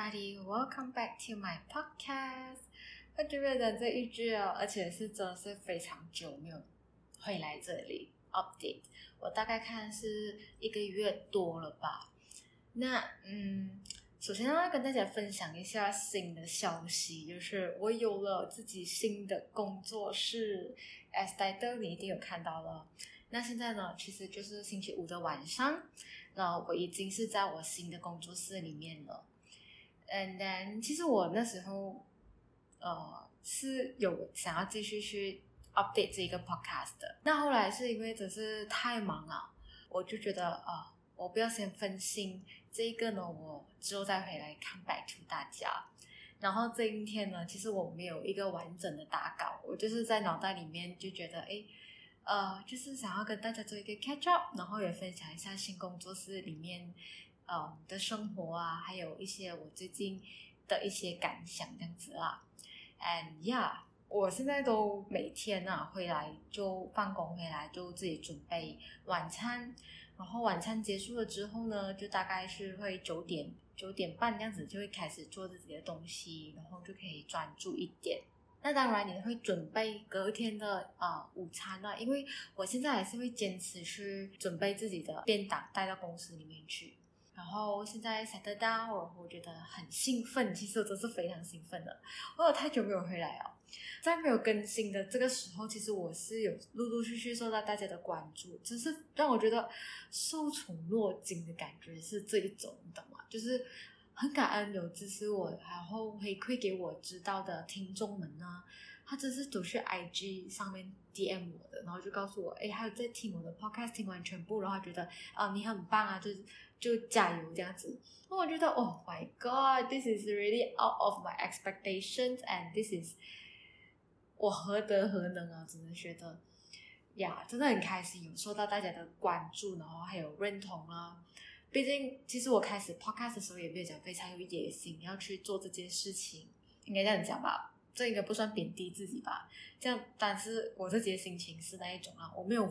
everybody, welcome back to my podcast。很久没有讲这一句哦，而且是真的是非常久没有会来这里 update。我大概看是一个月多了吧。那嗯，首先要跟大家分享一下新的消息，就是我有了自己新的工作室，as t i t l 你一定有看到了。那现在呢，其实就是星期五的晚上，那我已经是在我新的工作室里面了。And then，其实我那时候，呃，是有想要继续去 update 这一个 podcast 的。那后来是因为只是太忙了，我就觉得啊、呃，我不要先分心。这一个呢，我之后再回来 come back to 大家。然后这一天呢，其实我没有一个完整的打稿，我就是在脑袋里面就觉得，哎，呃，就是想要跟大家做一个 catch up，然后也分享一下新工作室里面。呃的生活啊，还有一些我最近的一些感想这样子啦。And yeah，我现在都每天啊回来就放工回来就自己准备晚餐，然后晚餐结束了之后呢，就大概是会九点九点半这样子就会开始做自己的东西，然后就可以专注一点。那当然你会准备隔天的啊、呃、午餐啊，因为我现在还是会坚持去准备自己的便当带到公司里面去。然后现在 settle down，我觉得很兴奋，其实我真是非常兴奋的。我有太久没有回来哦，在没有更新的这个时候，其实我是有陆陆续续受到大家的关注，只是让我觉得受宠若惊的感觉是这一种，你懂吗？就是很感恩有支持我，然后回馈给我知道的听众们呢，他只是走去 IG 上面 DM 我的，然后就告诉我，哎，还有在听我的 podcast，听完全部，然后觉得啊、你很棒啊，就是。就加油这样子，那我觉得，Oh my God，this is really out of my expectations，and this is 我何德何能啊？只能觉得，呀，真的很开心，有受到大家的关注，然后还有认同啊。毕竟，其实我开始 podcast 的时候也没有讲非常有野心要去做这件事情，应该这样讲吧。这应该不算贬低自己吧？这样，但是我自己的心情是那一种啊，我没有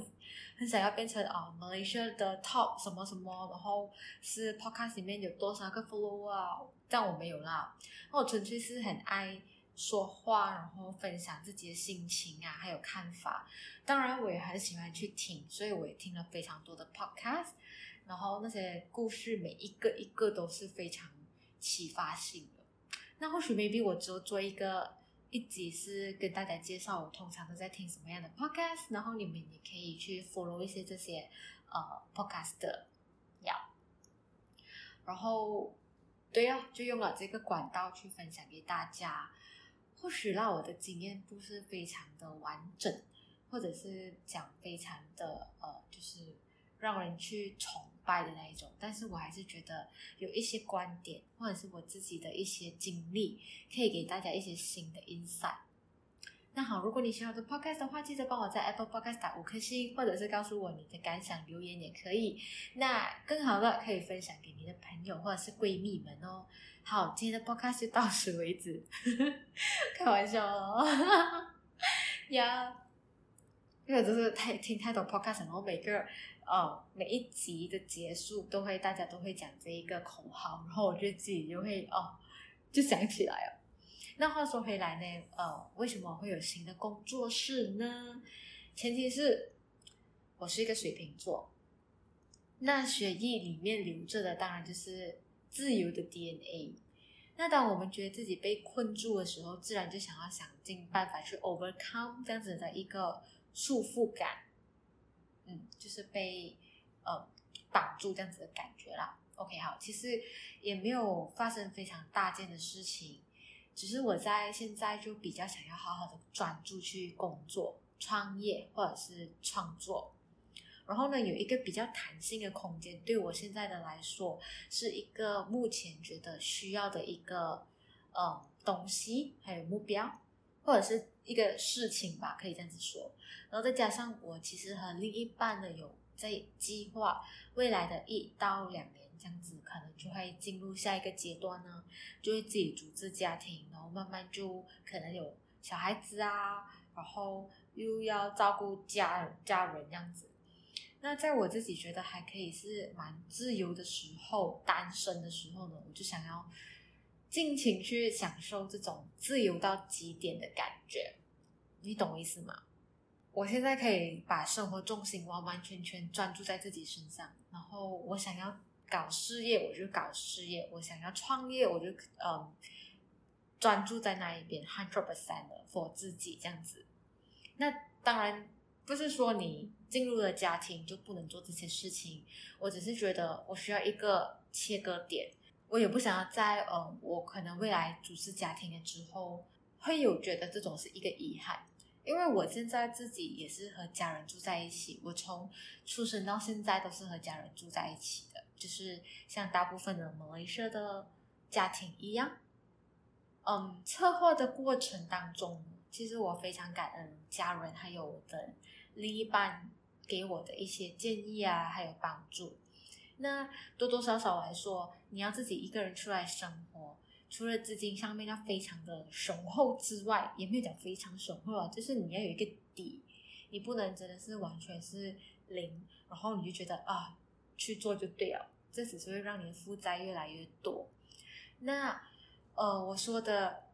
很想要变成啊，Malaysia 的 top 什么什么，然后是 podcast 里面有多少个 follower 啊，这样我没有啦。那我纯粹是很爱说话，然后分享自己的心情啊，还有看法。当然，我也很喜欢去听，所以我也听了非常多的 podcast，然后那些故事每一个一个都是非常启发性的。那或许 maybe 我只有做一个。一集是跟大家介绍我通常都在听什么样的 podcast，然后你们也可以去 follow 一些这些呃 podcast 的。然后对呀、就用了这个管道去分享给大家。或许让我的经验不是非常的完整，或者是讲非常的呃，就是让人去从崇。的那一种，但是我还是觉得有一些观点，或者是我自己的一些经历，可以给大家一些新的 insight。那好，如果你喜欢我的 podcast 的话，记得帮我在 Apple Podcast 打五颗星，或者是告诉我你的感想，留言也可以。那更好的可以分享给你的朋友或者是闺蜜们哦。好，今天的 podcast 就到此为止，开玩笑哦。呀，因为就是太听太多 podcast，然后每个。哦，每一集的结束都会，大家都会讲这一个口号，然后我就自己就会哦，就想起来了。那话说回来呢，呃，为什么会有新的工作室呢？前提是我是一个水瓶座，那血液里面流着的当然就是自由的 DNA。那当我们觉得自己被困住的时候，自然就想要想尽办法去 overcome 这样子的一个束缚感。嗯，就是被呃绑住这样子的感觉啦。OK，好，其实也没有发生非常大件的事情，只是我在现在就比较想要好好的专注去工作、创业或者是创作。然后呢，有一个比较弹性的空间，对我现在的来说，是一个目前觉得需要的一个呃东西，还有目标。或者是一个事情吧，可以这样子说。然后再加上我其实和另一半呢有在计划未来的一到两年这样子，可能就会进入下一个阶段呢，就会自己组织家庭，然后慢慢就可能有小孩子啊，然后又要照顾家家人这样子。那在我自己觉得还可以是蛮自由的时候，单身的时候呢，我就想要。尽情去享受这种自由到极点的感觉，你懂我意思吗？我现在可以把生活重心完完全全专注在自己身上，然后我想要搞事业我就搞事业，我想要创业我就嗯专注在那一边，hundred percent 的 for 自己这样子。那当然不是说你进入了家庭就不能做这些事情，我只是觉得我需要一个切割点，我也不想要在嗯我可能未来组织家庭了之后会有觉得这种是一个遗憾。因为我现在自己也是和家人住在一起，我从出生到现在都是和家人住在一起的，就是像大部分的马来西亚的家庭一样。嗯，策划的过程当中，其实我非常感恩家人还有我的另一半给我的一些建议啊，还有帮助。那多多少少来说，你要自己一个人出来生活。除了资金上面要非常的雄厚之外，也没有讲非常雄厚啊，就是你要有一个底，你不能真的是完全是零，然后你就觉得啊去做就对了，这只是会让你的负债越来越多。那呃，我说的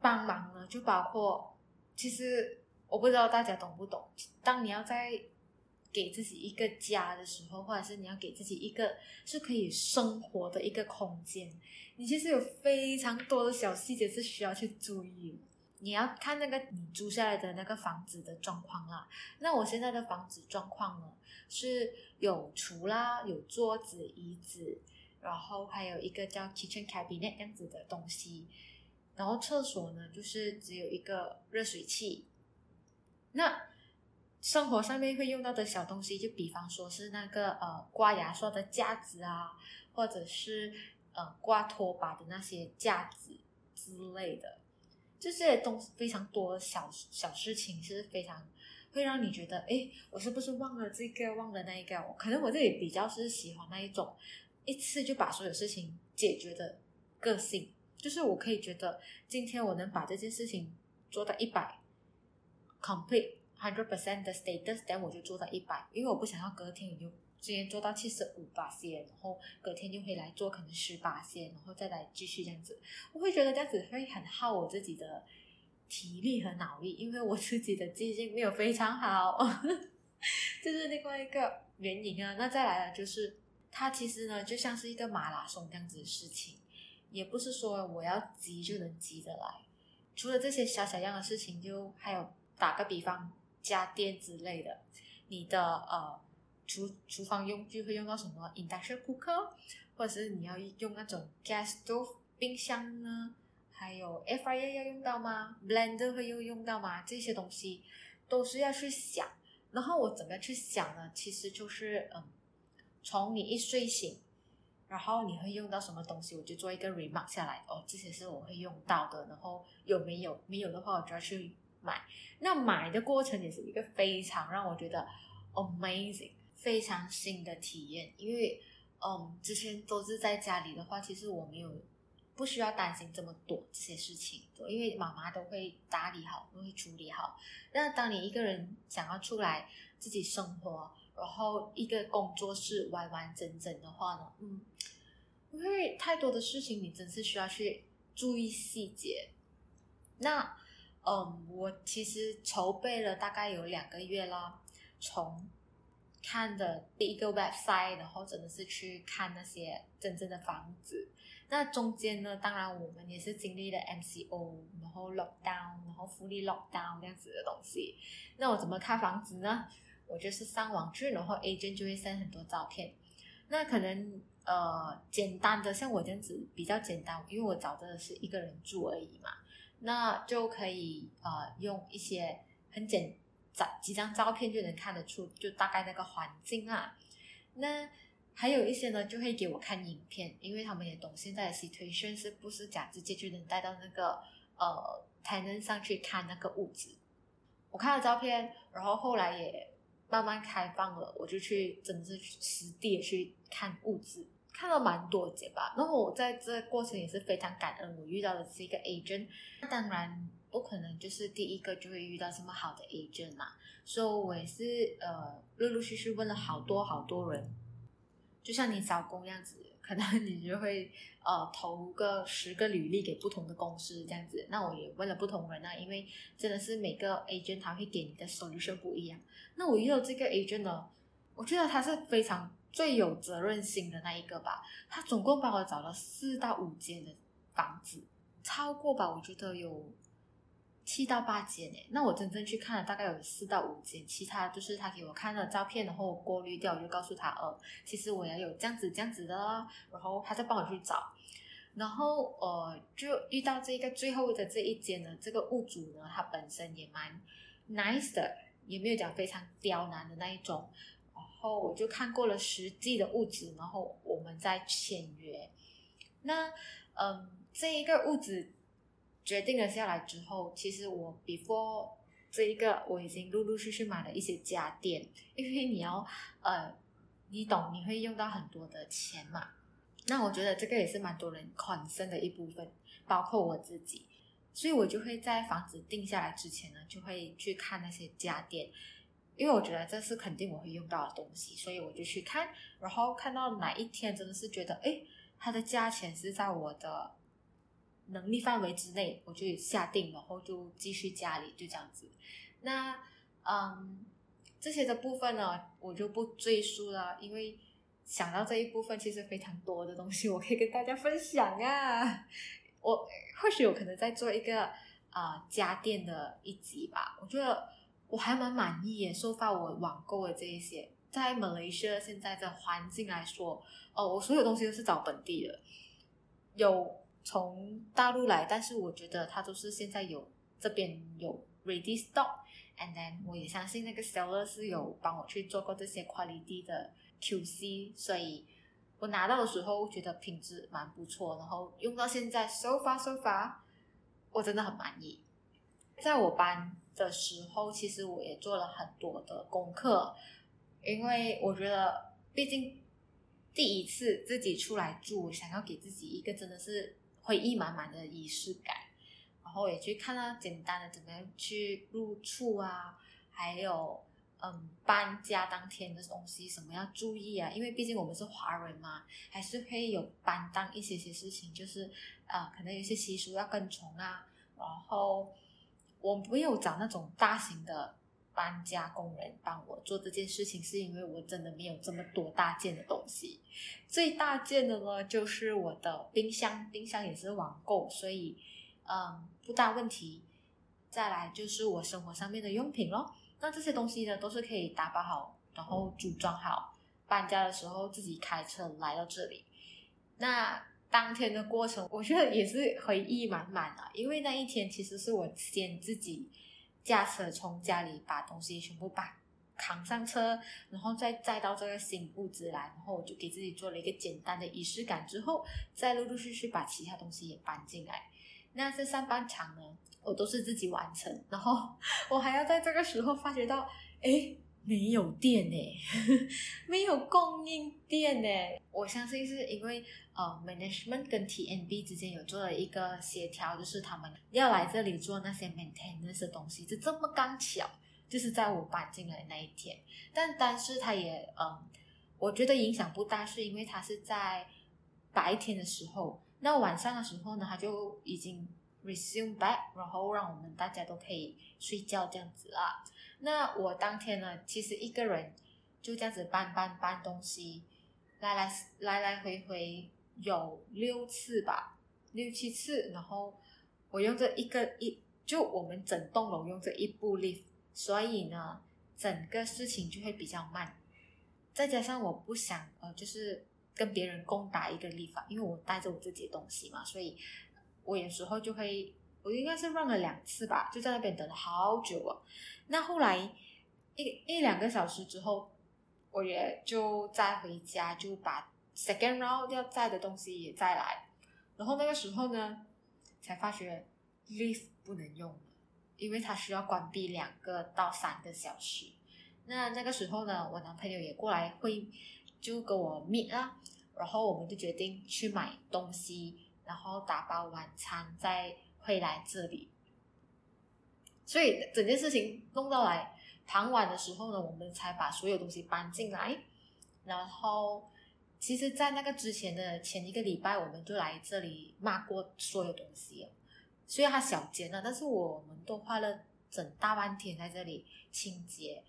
帮忙呢，就包括其实我不知道大家懂不懂，当你要在给自己一个家的时候，或者是你要给自己一个是可以生活的一个空间，你其实有非常多的小细节是需要去注意。你要看那个你租下来的那个房子的状况啦。那我现在的房子状况呢，是有厨啦，有桌子、椅子，然后还有一个叫 kitchen cabinet 这样子的东西。然后厕所呢，就是只有一个热水器。那生活上面会用到的小东西，就比方说是那个呃挂牙刷的架子啊，或者是呃挂拖把的那些架子之类的，就这些东西非常多小小事情，是非常会让你觉得，哎，我是不是忘了这个，忘了那一个？可能我这里比较是喜欢那一种一次就把所有事情解决的个性，就是我可以觉得今天我能把这件事情做到一百 complete。Hundred percent 的 status，但我就做到一百，因为我不想要隔天你就今天做到七十五巴仙，然后隔天就回来做可能十巴仙，然后再来继续这样子。我会觉得这样子会很耗我自己的体力和脑力，因为我自己的记性没有非常好，这是另外一个原因啊。那再来了就是，它其实呢就像是一个马拉松这样子的事情，也不是说我要急就能急得来。除了这些小小样的事情，就还有打个比方。家电之类的，你的呃厨厨房用具会用到什么？Induction cooker，或者是你要用那种 gas stove 冰箱呢？还有 air fryer 要用到吗？Blender 会用用到吗？这些东西都是要去想。然后我怎么去想呢？其实就是嗯，从你一睡醒，然后你会用到什么东西，我就做一个 remark 下来。哦，这些是我会用到的。然后有没有？没有的话，我就要去。买，那买的过程也是一个非常让我觉得 amazing、非常新的体验。因为，嗯，之前都是在家里的话，其实我没有不需要担心这么多这些事情，因为妈妈都会打理好，都会处理好。那当你一个人想要出来自己生活，然后一个工作室完完整整的话呢，嗯，因为太多的事情，你真是需要去注意细节。那。嗯，我其实筹备了大概有两个月啦，从看的第一个 website，然后真的是去看那些真正的房子。那中间呢，当然我们也是经历了 MCO，然后 lockdown，然后福利 lockdown 这样子的东西。那我怎么看房子呢？我就是上网去，然后 agent 就会 send 很多照片。那可能呃简单的，像我这样子比较简单，因为我找的是一个人住而已嘛。那就可以呃用一些很简照几张照片就能看得出，就大概那个环境啊。那还有一些呢，就会给我看影片，因为他们也懂现在的 situation 是不是讲直接就能带到那个呃 tenant 上去看那个物质。我看了照片，然后后来也慢慢开放了，我就去真的是实地去看物质。看了蛮多节吧，然后我在这过程也是非常感恩，我遇到的是一个 agent。那当然不可能就是第一个就会遇到这么好的 agent 嘛，所以我也是呃陆陆续续问了好多好多人，就像你找工样子，可能你就会呃投个十个履历给不同的公司这样子。那我也问了不同人啊，因为真的是每个 agent 他会给你的 solution 不一样。那我遇到这个 agent 呢，我觉得他是非常最有责任心的那一个吧。他总共帮我找了四到五间的房子，超过吧，我觉得有。七到八间诶，那我真正去看了大概有四到五间，其他就是他给我看了照片，然后我过滤掉，我就告诉他，呃，其实我也有这样子这样子的，然后他再帮我去找，然后呃，就遇到这个最后的这一间呢，这个屋主呢，他本身也蛮 nice 的，也没有讲非常刁难的那一种，后我就看过了实际的屋子，然后我们再签约，那嗯、这一个屋子。决定了下来之后，其实我 before 这一个我已经陆陆续续买了一些家电，因为你要呃，你懂，你会用到很多的钱嘛。那我觉得这个也是蛮多人 concern 的一部分，包括我自己，所以我就会在房子定下来之前呢，就会去看那些家电，因为我觉得这是肯定我会用到的东西，所以我就去看，然后看到哪一天真的是觉得，哎，它的价钱是在我的。能力范围之内，我就下定，然后就继续家里就这样子。那嗯，这些的部分呢，我就不赘述了，因为想到这一部分，其实非常多的东西我可以跟大家分享啊。我或许有可能在做一个啊、呃、家电的一集吧。我觉得我还蛮满意耶，收发我网购的这一些，在马来西亚现在的环境来说，哦，我所有东西都是找本地的，有。从大陆来，但是我觉得它都是现在有这边有 ready stock，and then 我也相信那个 seller 是有帮我去做过这些 quality 的 QC，所以我拿到的时候觉得品质蛮不错，然后用到现在 so far so far，我真的很满意。在我搬的时候，其实我也做了很多的功课，因为我觉得毕竟第一次自己出来住，想要给自己一个真的是。回忆满满的仪式感，然后也去看到简单的怎么样去入厝啊，还有嗯搬家当天的东西什么要注意啊，因为毕竟我们是华人嘛，还是会有搬当一些些事情，就是啊、可能有些习俗要跟从啊，然后我没有找那种大型的。搬家工人帮我做这件事情，是因为我真的没有这么多大件的东西。最大件的呢，就是我的冰箱，冰箱也是网购，所以嗯不大问题。再来就是我生活上面的用品咯，那这些东西呢都是可以打包好，然后组装好，搬家的时候自己开车来到这里。那当天的过程，我觉得也是回忆满满啊，因为那一天其实是我先自己。驾车从家里把东西全部把扛上车，然后再载到这个新屋子来，然后我就给自己做了一个简单的仪式感，之后再陆陆续续把其他东西也搬进来。那这上半场呢，我都是自己完成，然后 我还要在这个时候发觉到，哎。没有电呢，没有供应电呢。我相信是因为呃，management 跟 TNB 之间有做了一个协调，就是他们要来这里做那些 maintenance 的东西，就这么刚巧，就是在我搬进来那一天。但但是他也嗯、呃，我觉得影响不大，是因为他是在白天的时候，那晚上的时候呢，他就已经 resume back，然后让我们大家都可以睡觉这样子啦。那我当天呢，其实一个人就这样子搬搬搬东西，来来来来回回有六次吧，六七次。然后我用这一个一，就我们整栋楼用这一部 lift，所以呢，整个事情就会比较慢。再加上我不想呃，就是跟别人共打一个 lift，因为我带着我自己的东西嘛，所以我有时候就会。我应该是 run 了两次吧，就在那边等了好久啊。那后来一一两个小时之后，我也就再回家，就把 second round 要载的东西也再来。然后那个时候呢，才发觉 lift 不能用了，因为它需要关闭两个到三个小时。那那个时候呢，我男朋友也过来会就跟我 meet 啦，然后我们就决定去买东西，然后打包晚餐再。回来这里，所以整件事情弄到来傍晚的时候呢，我们才把所有东西搬进来，然后其实，在那个之前的前一个礼拜，我们就来这里骂过所有东西。虽然它小间了，但是我们都花了整大半天在这里清洁。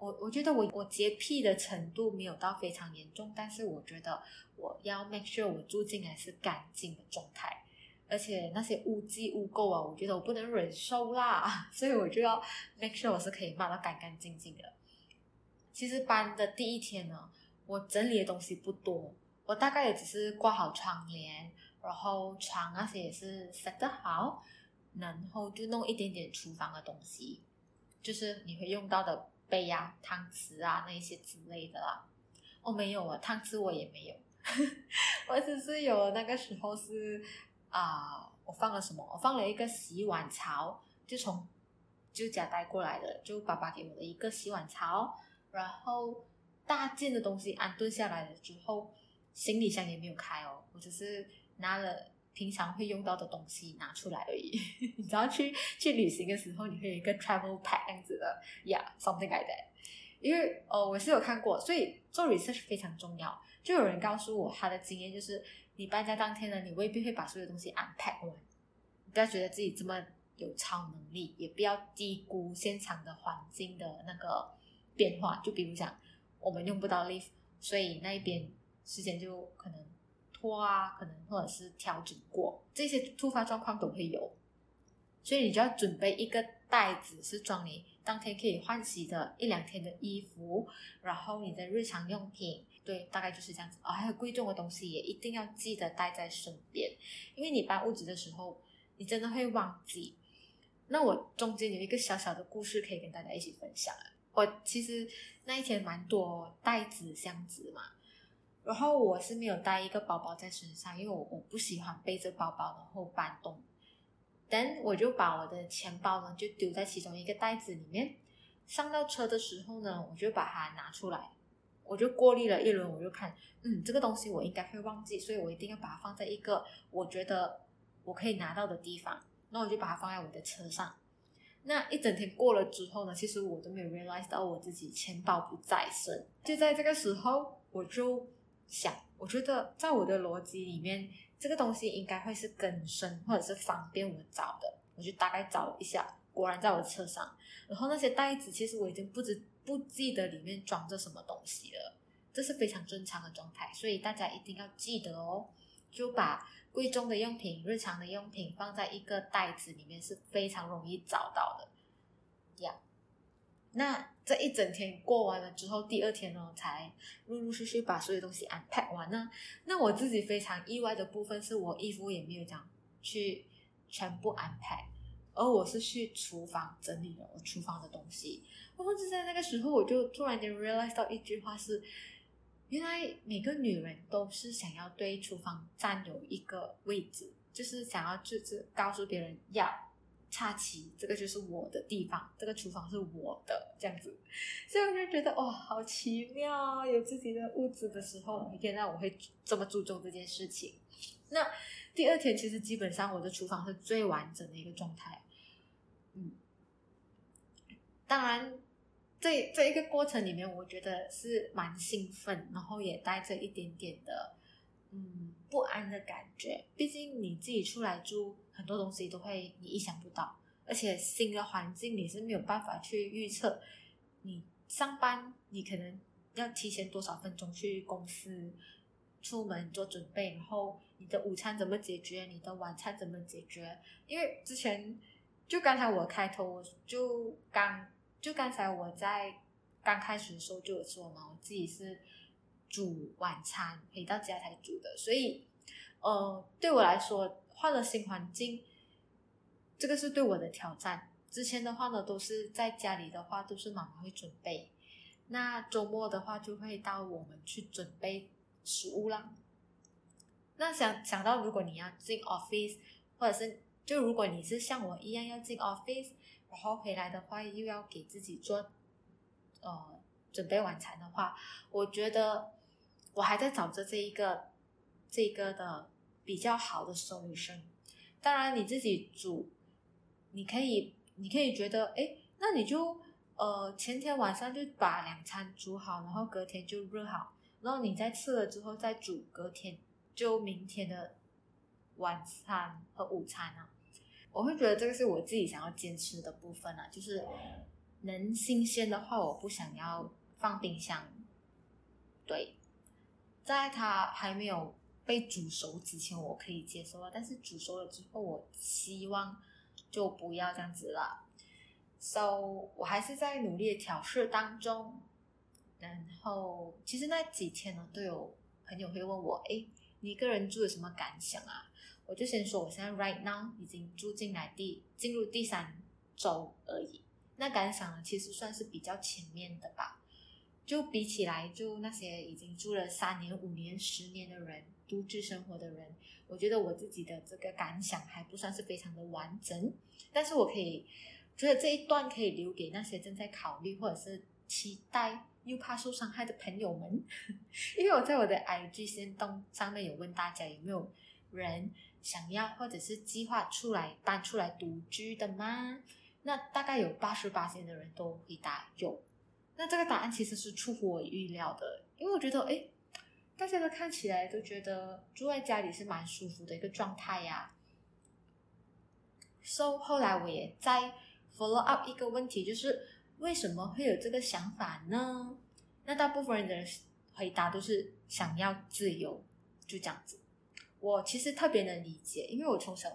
我我觉得我我洁癖的程度没有到非常严重，但是我觉得我要 make sure 我住进来是干净的状态，而且那些污渍污垢啊，我觉得我不能忍受啦，所以我就要 make sure 我是可以抹到干干净净的。其实搬的第一天呢，我整理的东西不多，我大概也只是挂好窗帘。然后床那些也是 set 得好，然后就弄一点点厨房的东西，就是你会用到的杯啊、汤匙啊那一些之类的啦。哦，没有啊，汤匙我也没有，我只是有那个时候是啊、我放了什么？我放了一个洗碗槽，就从就家带过来的，就爸爸给我的一个洗碗槽。然后大件的东西安顿下来了之后，行李箱也没有开哦，我只是。拿了平常会用到的东西拿出来而已，你知道去去旅行的时候，你会有一个 travel pack 这样子的，yeah，something like that。因为哦，我是有看过，所以做 research 非常重要。就有人告诉我他的经验就是，你搬家当天呢，你未必会把所有东西 unpack 完，不要觉得自己这么有超能力，也不要低估现场的环境的那个变化。就比如讲，我们用不到 lift，所以那一边时间就可能。拖啊，可能或者是调整过，这些突发状况都会有，所以你就要准备一个袋子，是装你当天可以换洗的一两天的衣服，然后你的日常用品，对，大概就是这样子。哦，还有贵重的东西也一定要记得带在身边，因为你搬屋子的时候，你真的会忘记。那我中间有一个小小的故事可以跟大家一起分享。我其实那一天蛮多袋子箱子嘛。然后我是没有带一个包包在身上，因为我我不喜欢背着包包然后搬动。但我就把我的钱包呢就丢在其中一个袋子里面。上到车的时候呢，我就把它拿出来，我就过滤了一轮，我就看，嗯，这个东西我应该会忘记，所以我一定要把它放在一个我觉得我可以拿到的地方。那我就把它放在我的车上。那一整天过了之后呢，其实我都没有 realize 到我自己钱包不在身。就在这个时候，我就。想，我觉得在我的逻辑里面，这个东西应该会是更深或者是方便我找的。我就大概找了一下，果然在我的车上。然后那些袋子，其实我已经不知不记得里面装着什么东西了，这是非常正常的状态。所以大家一定要记得哦，就把贵重的用品、日常的用品放在一个袋子里面是非常容易找到的。呀、那这一整天过完了之后，第二天呢，才陆陆续续把所有东西安排完呢。那我自己非常意外的部分是我衣服也没有这样去全部安排而我是去厨房整理了我厨房的东西。然后就在那个时候，我就突然间 realize 到一句话是：原来每个女人都是想要对厨房占有一个位置，就是想要就是告诉别人要。插旗，这个就是我的地方，这个厨房是我的，这样子，所以我就觉得哇，好奇妙啊，有自己的屋子的时候，每天让我会这么注重这件事情。那第二天其实基本上我的厨房是最完整的一个状态，嗯，当然这这一个过程里面，我觉得是蛮兴奋，然后也带着一点点的嗯不安的感觉，毕竟你自己出来住。很多东西都会你意想不到，而且新的环境你是没有办法去预测。你上班，你可能要提前多少分钟去公司，出门做准备，然后你的午餐怎么解决，你的晚餐怎么解决？因为之前就刚才我开头我就刚就刚才我在刚开始的时候就有说嘛，我自己是煮晚餐回到家才煮的，所以呃对我来说。换了新环境，这个是对我的挑战。之前的话呢，都是在家里的话，都是妈妈会准备。那周末的话，就会到我们去准备食物啦。那想想到，如果你要进 office，或者是就如果你是像我一样要进 office，然后回来的话又要给自己做呃准备晚餐的话，我觉得我还在找着这一个这一个的。比较好的熟女生当然你自己煮，你可以，你可以觉得，哎，那你就呃前天晚上就把两餐煮好，然后隔天就热好，然后你再吃了之后再煮隔天就明天的晚餐和午餐啊，我会觉得这个是我自己想要坚持的部分啊，就是能新鲜的话，我不想要放冰箱。对，在它还没有被煮熟之前，我可以接受啊，但是煮熟了之后，我希望就不要这样子了。So，我还是在努力的调试当中。然后，其实那几天呢，都有朋友会问我：“哎，你一个人住有什么感想啊？”我就先说，我现在 right now 已经住进来第进入第三周而已。那感想呢，其实算是比较前面的吧。就比起来，就那些已经住了三年、五年、十年的人，独自生活的人，我觉得我自己的这个感想还不算是非常的完整。但是我可以觉得这一段可以留给那些正在考虑或者是期待。又怕受伤害的朋友们，因为我在我的 IG 先动上面有问大家有没有人想要或者是计划出来搬出来独居的吗？那大概有八十八的人都回答有。那这个答案其实是出乎我预料的，因为我觉得哎，大家都看起来都觉得住在家里是蛮舒服的一个状态呀。So 后来我也在 follow up 一个问题，就是。为什么会有这个想法呢？那大部分人的回答都是想要自由，就这样子。我其实特别能理解，因为我从小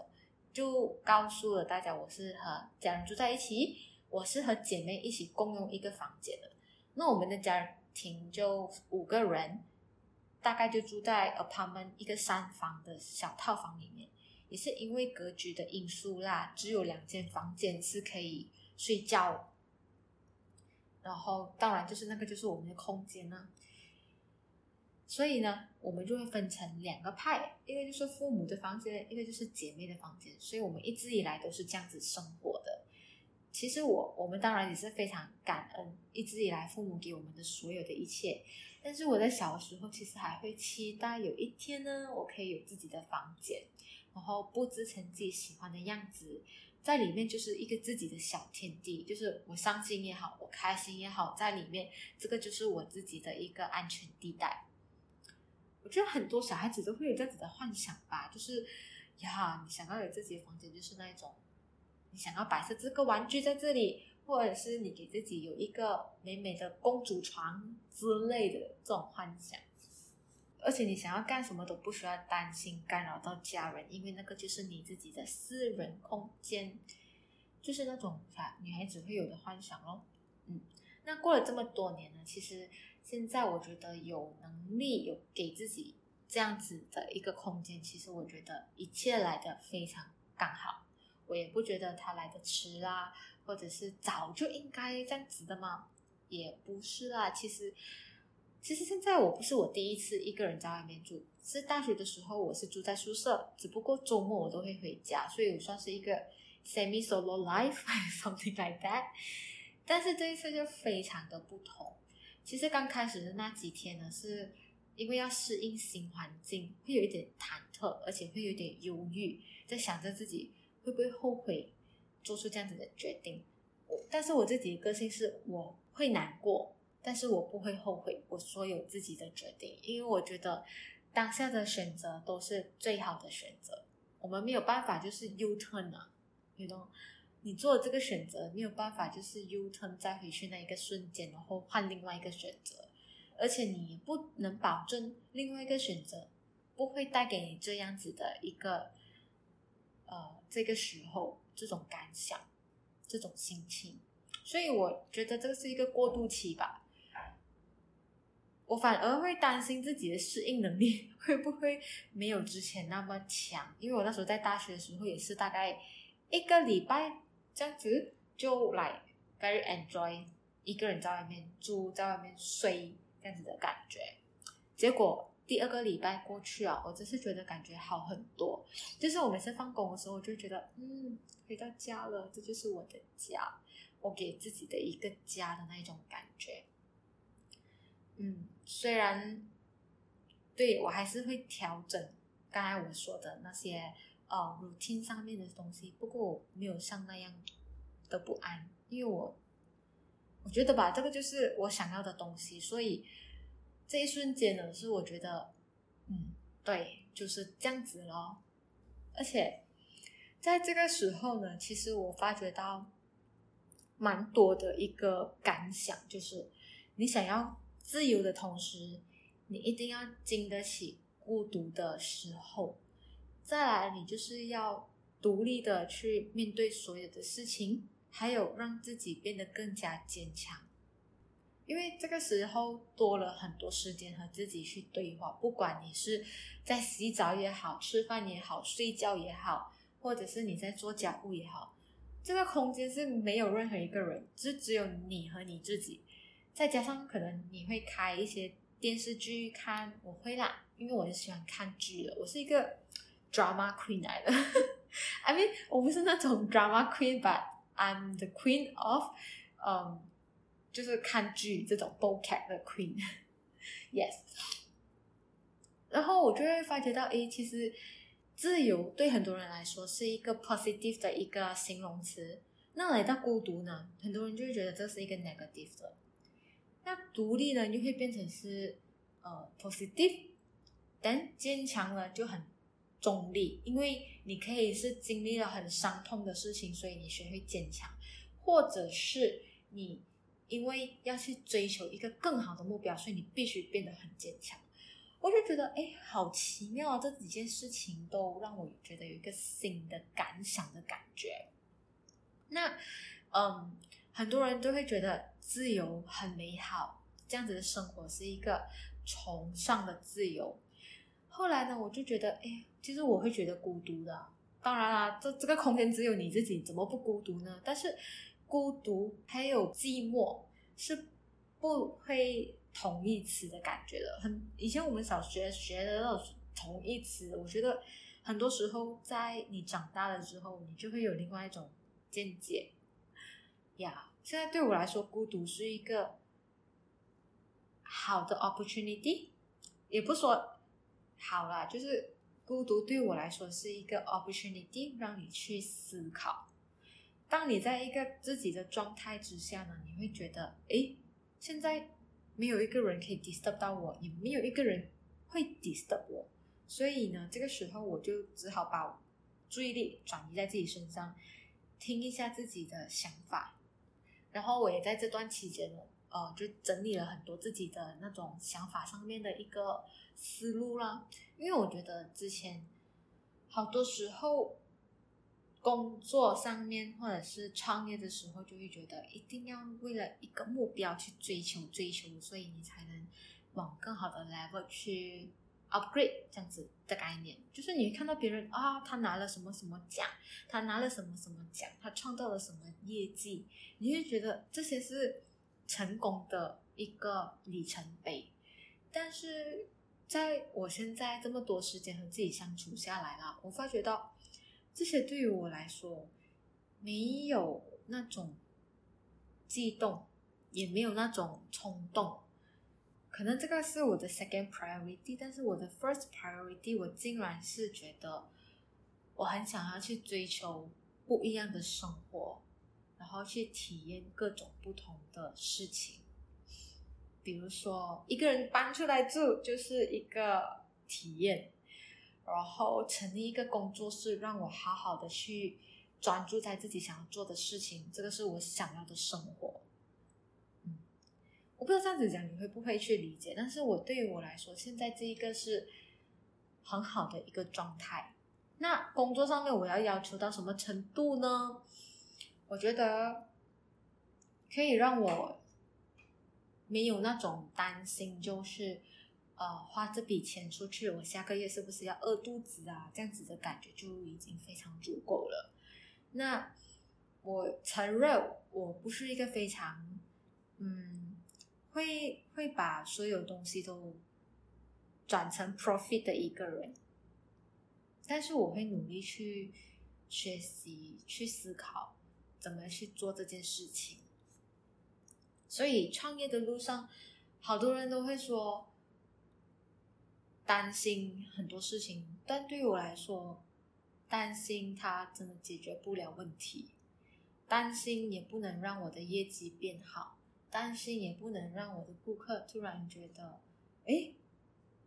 就告诉了大家，我是和家人住在一起，我是和姐妹一起共用一个房间的。那我们的家庭就五个人，大概就住在 apartment 一个三房的小套房里面，也是因为格局的因素啦，只有两间房间是可以睡觉。然后，当然就是那个，就是我们的空间呢。所以呢，我们就会分成两个派，一个就是父母的房间，一个就是姐妹的房间。所以我们一直以来都是这样子生活的。其实我，我们当然也是非常感恩一直以来父母给我们的所有的一切。但是我在小的时候，其实还会期待有一天呢，我可以有自己的房间，然后布置成自己喜欢的样子。在里面就是一个自己的小天地，就是我伤心也好，我开心也好，在里面这个就是我自己的一个安全地带。我觉得很多小孩子都会有这样子的幻想吧，就是呀，你想要有自己的房间，就是那种你想要摆设这个玩具在这里，或者是你给自己有一个美美的公主床之类的这种幻想。而且你想要干什么都不需要担心干扰到家人，因为那个就是你自己的私人空间，就是那种女孩子会有的幻想咯。嗯，那过了这么多年呢，其实现在我觉得有能力有给自己这样子的一个空间，其实我觉得一切来的非常刚好，我也不觉得它来的迟啊，或者是早就应该这样子的吗？也不是啊，其实。其实现在我不是我第一次一个人在外面住，是大学的时候我是住在宿舍，只不过周末我都会回家，所以我算是一个 semi solo life，something like that。但是这一次就非常的不同。其实刚开始的那几天呢，是因为要适应新环境，会有一点忐忑，而且会有点忧郁，在想着自己会不会后悔做出这样子的决定。我，但是我自己的个性是我会难过。但是我不会后悔我所有自己的决定，因为我觉得当下的选择都是最好的选择。我们没有办法就是 U turn 啊，you know，你做这个选择没有办法就是 U turn 再回去那一个瞬间，然后换另外一个选择，而且你不能保证另外一个选择不会带给你这样子的一个呃这个时候这种感想、这种心情，所以我觉得这个是一个过渡期吧。我反而会担心自己的适应能力会不会没有之前那么强，因为我那时候在大学的时候也是大概一个礼拜这样子就来 very enjoy 一个人在外面住，在外面睡这样子的感觉。结果第二个礼拜过去啊，我真是觉得感觉好很多。就是我每次放工的时候，我就觉得嗯，回到家了，这就是我的家，我给自己的一个家的那一种感觉。嗯，虽然对我还是会调整刚才我说的那些呃 routine 上面的东西，不过我没有像那样的不安，因为我我觉得吧，这个就是我想要的东西，所以这一瞬间呢，是我觉得，嗯，对，就是这样子咯。而且在这个时候呢，其实我发觉到蛮多的一个感想，就是你想要自由的同时，你一定要经得起孤独的时候。再来，你就是要独立的去面对所有的事情，还有让自己变得更加坚强。因为这个时候多了很多时间和自己去对话，不管你是在洗澡也好，吃饭也好，睡觉也好，或者是你在做家务也好，这个空间是没有任何一个人，就只有你和你自己。再加上可能你会开一些电视剧看，我会啦，因为我很喜欢看剧的，我是一个 drama queen 来的。I mean，我不是那种 drama queen，but I'm the queen of，嗯、um,。就是看剧这种 BoCat 的 Queen，Yes。然后我就会发觉到，诶，其实自由对很多人来说是一个 positive 的一个形容词。那来到孤独呢，很多人就会觉得这是一个 negative 的。那独立呢，就会变成是呃 positive，但坚强呢就很中立，因为你可以是经历了很伤痛的事情，所以你学会坚强，或者是你。因为要去追求一个更好的目标，所以你必须变得很坚强。我就觉得，哎，好奇妙啊！这几件事情都让我觉得有一个新的感想的感觉。那，嗯，很多人都会觉得自由很美好，这样子的生活是一个崇尚的自由。后来呢，我就觉得，哎，其实我会觉得孤独的。当然啦，这这个空间只有你自己，怎么不孤独呢？但是。孤独还有寂寞是不会同义词的感觉的。很以前我们小学学的那种同义词，我觉得很多时候在你长大了之后，你就会有另外一种见解。呀，现在对我来说，孤独是一个好的 opportunity，也不说好啦，就是孤独对我来说是一个 opportunity，让你去思考。当你在一个自己的状态之下呢，你会觉得，诶，现在没有一个人可以 disturb 到我，也没有一个人会 disturb 我，所以呢，这个时候我就只好把注意力转移在自己身上，听一下自己的想法，然后我也在这段期间呢，呃，就整理了很多自己的那种想法上面的一个思路啦，因为我觉得之前好多时候。工作上面或者是创业的时候，就会觉得一定要为了一个目标去追求追求，所以你才能往更好的 level 去 upgrade 这样子的概念。就是你看到别人啊，他拿了什么什么奖，他拿了什么什么奖，他创造了什么业绩，你会觉得这些是成功的一个里程碑。但是在我现在这么多时间和自己相处下来了，我发觉到。这些对于我来说，没有那种激动，也没有那种冲动。可能这个是我的 second priority，但是我的 first priority，我竟然是觉得我很想要去追求不一样的生活，然后去体验各种不同的事情。比如说，一个人搬出来住就是一个体验。然后成立一个工作室，让我好好的去专注在自己想要做的事情，这个是我想要的生活。嗯，我不知道这样子讲你会不会去理解，但是我对于我来说，现在这一个是很好的一个状态。那工作上面我要要求到什么程度呢？我觉得可以让我没有那种担心，就是。呃，花这笔钱出去，我下个月是不是要饿肚子啊？这样子的感觉就已经非常足够了。那我承认我不是一个非常，嗯，会会把所有东西都转成 profit 的一个人，但是我会努力去学习、去思考怎么去做这件事情。所以创业的路上，好多人都会说。担心很多事情，但对于我来说，担心它真的解决不了问题，担心也不能让我的业绩变好，担心也不能让我的顾客突然觉得诶，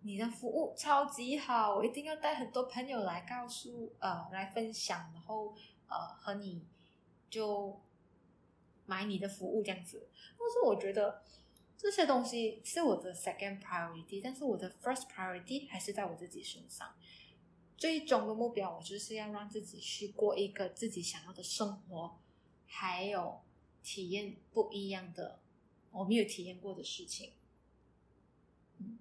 你的服务超级好，我一定要带很多朋友来告诉呃来分享，然后呃和你就买你的服务这样子。但是我觉得这些东西是我的 second priority，但是我的 first priority 还是在我自己身上。最终的目标，我就是要让自己去过一个自己想要的生活，还有体验不一样的我没有体验过的事情。嗯，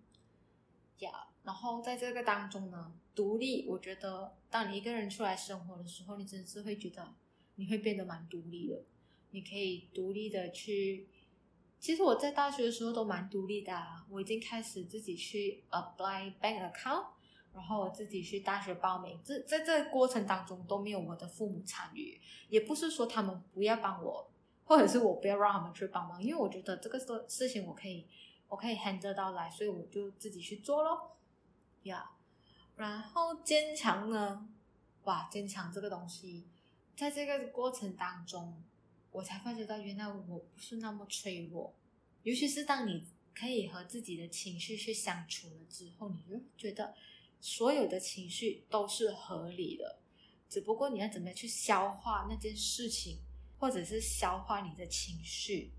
呀、然后在这个当中呢，独立，我觉得当你一个人出来生活的时候，你真的是会觉得你会变得蛮独立的。你可以独立的去，其实我在大学的时候都蛮独立的，我已经开始自己去 apply bank account。然后我自己去大学报名，这在这个过程当中都没有我的父母参与，也不是说他们不要帮我，或者是我不要让他们去帮忙，因为我觉得这个事事情我可以，我可以 handle 到来，所以我就自己去做咯。呀、然后坚强呢？哇，坚强这个东西，在这个过程当中，我才发觉到原来我不是那么脆弱，尤其是当你可以和自己的情绪去相处了之后，你就觉得。所有的情绪都是合理的，只不过你要怎么样去消化那件事情，或者是消化你的情绪，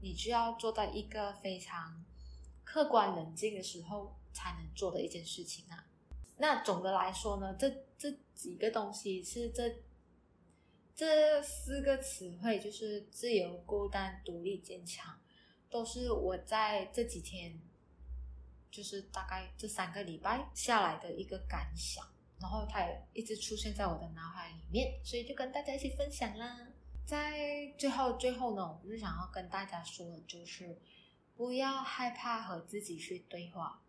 你就要做到一个非常客观冷静的时候才能做的一件事情啊。那总的来说呢，这这几个东西是这这四个词汇，就是自由、孤单、独立、坚强，都是我在这几天。就是大概这三个礼拜下来的一个感想，然后它也一直出现在我的脑海里面，所以就跟大家一起分享啦。在最后最后呢，我就想要跟大家说的就是，不要害怕和自己去对话。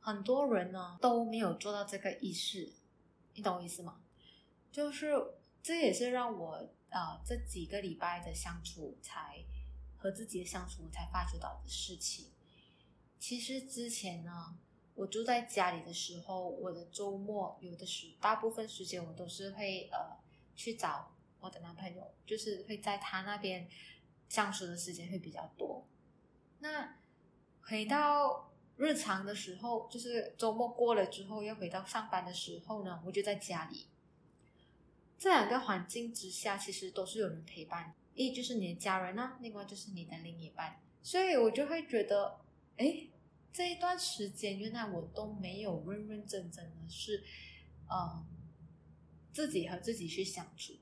很多人呢都没有做到这个意识，你懂我意思吗？就是这也是让我呃这几个礼拜的相处才和自己的相处才发觉到的事情。其实之前呢，我住在家里的时候，我的周末有的时大部分时间我都是会呃去找我的男朋友，就是会在他那边相处的时间会比较多。那回到日常的时候，就是周末过了之后要回到上班的时候呢，我就在家里。这两个环境之下，其实都是有人陪伴，一就是你的家人啊，另外就是你的另一半，所以我就会觉得。哎，这一段时间原来我都没有认认真真的是，嗯，自己和自己去相处。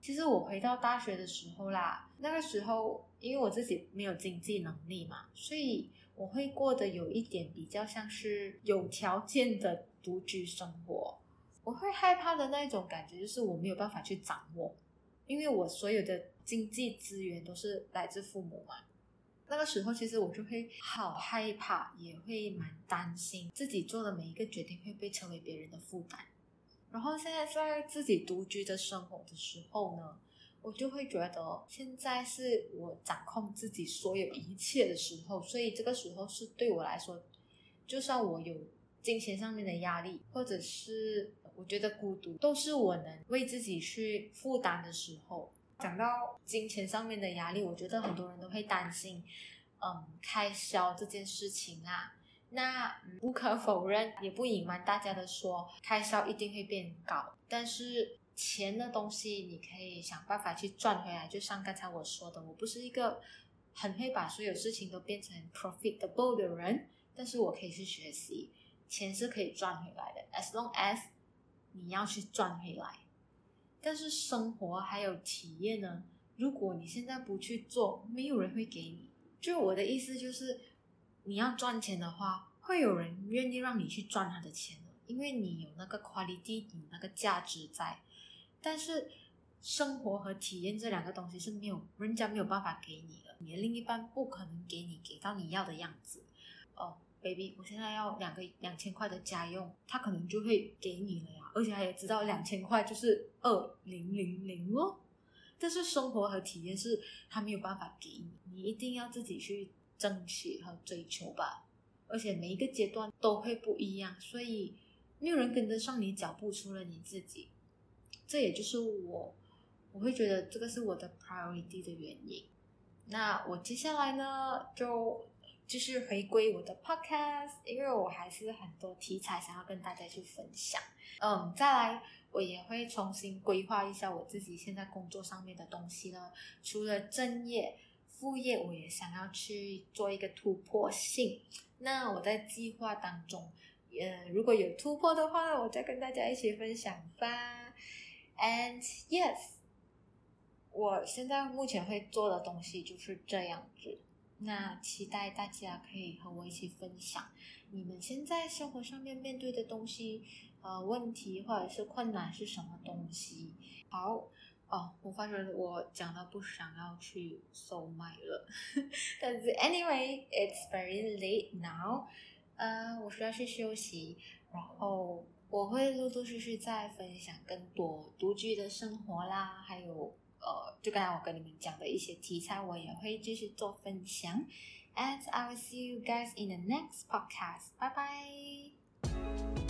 其实我回到大学的时候啦，那个时候因为我自己没有经济能力嘛，所以我会过得有一点比较像是有条件的独居生活。我会害怕的那种感觉就是我没有办法去掌握，因为我所有的经济资源都是来自父母嘛。那个时候，其实我就会好害怕，也会蛮担心自己做的每一个决定会被成为别人的负担。然后现在在自己独居的生活的时候呢，我就会觉得现在是我掌控自己所有一切的时候，所以这个时候是对我来说，就算我有金钱上面的压力，或者是我觉得孤独，都是我能为自己去负担的时候。讲到金钱上面的压力，我觉得很多人都会担心，嗯，开销这件事情啊。那无可否认，也不隐瞒大家的说，开销一定会变高。但是钱的东西，你可以想办法去赚回来。就像刚才我说的，我不是一个很会把所有事情都变成 profitable 的人，但是我可以去学习，钱是可以赚回来的，as long as 你要去赚回来。但是生活还有体验呢？如果你现在不去做，没有人会给你。就我的意思就是，你要赚钱的话，会有人愿意让你去赚他的钱的，因为你有那个 quality，你那个价值在。但是生活和体验这两个东西是没有人家没有办法给你的，你的另一半不可能给你给到你要的样子。哦，baby，我现在要两个两千块的家用，他可能就会给你了呀。而且他也知道两千块就是二零零零哦，但是生活和体验是他没有办法给你，你一定要自己去争取和追求吧。而且每一个阶段都会不一样，所以没有人跟得上你脚步，除了你自己。这也就是我我会觉得这个是我的 priority 的原因。那我接下来呢，就就是回归我的 podcast，因为我还是很多题材想要跟大家去分享。嗯，再来，我也会重新规划一下我自己现在工作上面的东西了。除了正业、副业，我也想要去做一个突破性。那我在计划当中，呃，如果有突破的话，我再跟大家一起分享吧。And yes，我现在目前会做的东西就是这样子。那期待大家可以和我一起分享你们现在生活上面面对的东西，呃，问题或者是困难是什么东西。好。哦，我发觉我讲到不想要去售卖了，但是 anyway it's very late now，呃，我需要去休息，然后我会陆陆续续再分享更多独居的生活啦，还有呃，就刚才我跟你们讲的一些题材，我也会继续做分享。And I will see you guys in the next podcast. Bye bye.